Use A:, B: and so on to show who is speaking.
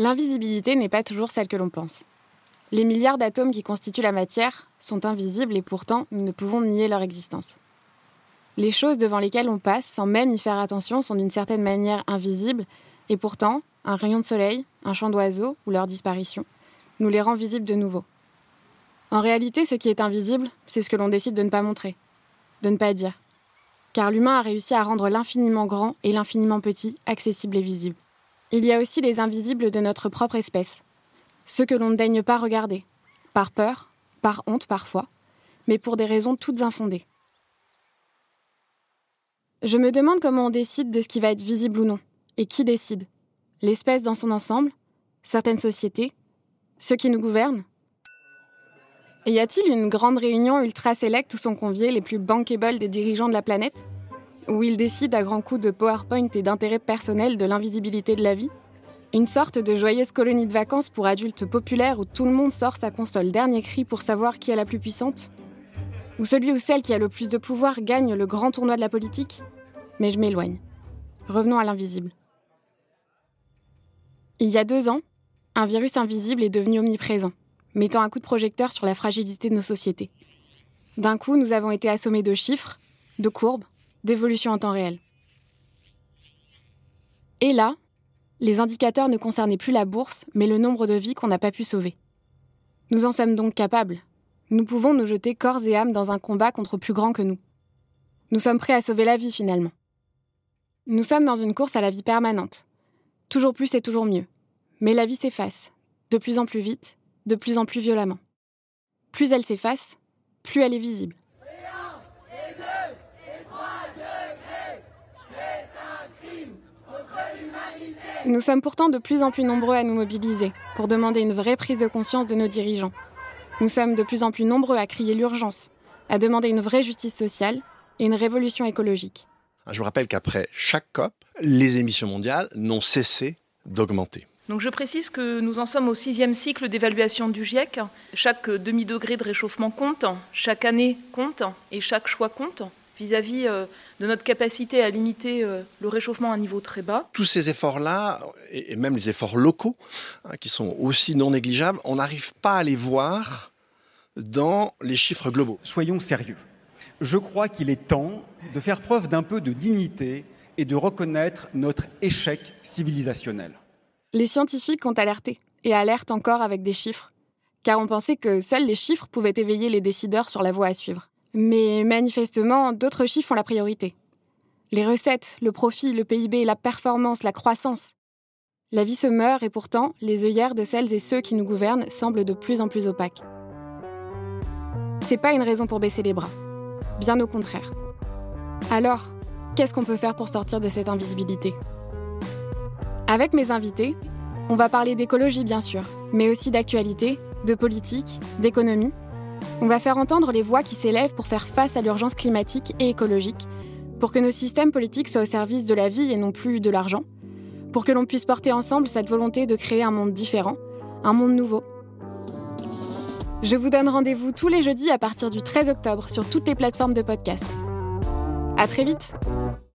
A: L'invisibilité n'est pas toujours celle que l'on pense. Les milliards d'atomes qui constituent la matière sont invisibles et pourtant nous ne pouvons nier leur existence. Les choses devant lesquelles on passe sans même y faire attention sont d'une certaine manière invisibles et pourtant un rayon de soleil, un chant d'oiseau ou leur disparition nous les rend visibles de nouveau. En réalité, ce qui est invisible, c'est ce que l'on décide de ne pas montrer, de ne pas dire. Car l'humain a réussi à rendre l'infiniment grand et l'infiniment petit accessible et visible. Il y a aussi les invisibles de notre propre espèce, ceux que l'on ne daigne pas regarder, par peur, par honte parfois, mais pour des raisons toutes infondées. Je me demande comment on décide de ce qui va être visible ou non, et qui décide. L'espèce dans son ensemble, certaines sociétés, ceux qui nous gouvernent Y a-t-il une grande réunion ultra sélecte où sont conviés les plus bankable des dirigeants de la planète? Où ils décident à grands coups de PowerPoint et d'intérêt personnel de l'invisibilité de la vie Une sorte de joyeuse colonie de vacances pour adultes populaires où tout le monde sort sa console dernier cri pour savoir qui est la plus puissante Ou celui ou celle qui a le plus de pouvoir gagne le grand tournoi de la politique Mais je m'éloigne. Revenons à l'invisible. Il y a deux ans, un virus invisible est devenu omniprésent, mettant un coup de projecteur sur la fragilité de nos sociétés. D'un coup, nous avons été assommés de chiffres, de courbes, d'évolutions en temps réel. Et là, les indicateurs ne concernaient plus la bourse, mais le nombre de vies qu'on n'a pas pu sauver. Nous en sommes donc capables. Nous pouvons nous jeter corps et âme dans un combat contre plus grand que nous. Nous sommes prêts à sauver la vie finalement. Nous sommes dans une course à la vie permanente. Toujours plus et toujours mieux. Mais la vie s'efface, de plus en plus vite, de plus en plus violemment. Plus elle s'efface, plus elle est visible. Nous sommes pourtant de plus en plus nombreux à nous mobiliser pour demander une vraie prise de conscience de nos dirigeants. Nous sommes de plus en plus nombreux à crier l'urgence, à demander une vraie justice sociale et une révolution écologique.
B: Je vous rappelle qu'après chaque COP, les émissions mondiales n'ont cessé d'augmenter.
C: Donc je précise que nous en sommes au sixième cycle d'évaluation du GIEC. Chaque demi-degré de réchauffement compte, chaque année compte et chaque choix compte vis-à-vis euh, de notre capacité à limiter euh, le réchauffement à un niveau très bas.
B: Tous ces efforts-là, et même les efforts locaux, hein, qui sont aussi non négligeables, on n'arrive pas à les voir dans les chiffres globaux.
D: Soyons sérieux. Je crois qu'il est temps de faire preuve d'un peu de dignité et de reconnaître notre échec civilisationnel.
A: Les scientifiques ont alerté, et alertent encore avec des chiffres, car on pensait que seuls les chiffres pouvaient éveiller les décideurs sur la voie à suivre. Mais manifestement, d'autres chiffres ont la priorité. Les recettes, le profit, le PIB, la performance, la croissance. La vie se meurt et pourtant, les œillères de celles et ceux qui nous gouvernent semblent de plus en plus opaques. C'est pas une raison pour baisser les bras. Bien au contraire. Alors, qu'est-ce qu'on peut faire pour sortir de cette invisibilité? Avec mes invités, on va parler d'écologie bien sûr, mais aussi d'actualité, de politique, d'économie. On va faire entendre les voix qui s'élèvent pour faire face à l'urgence climatique et écologique, pour que nos systèmes politiques soient au service de la vie et non plus de l'argent, pour que l'on puisse porter ensemble cette volonté de créer un monde différent, un monde nouveau. Je vous donne rendez-vous tous les jeudis à partir du 13 octobre sur toutes les plateformes de podcast. À très vite!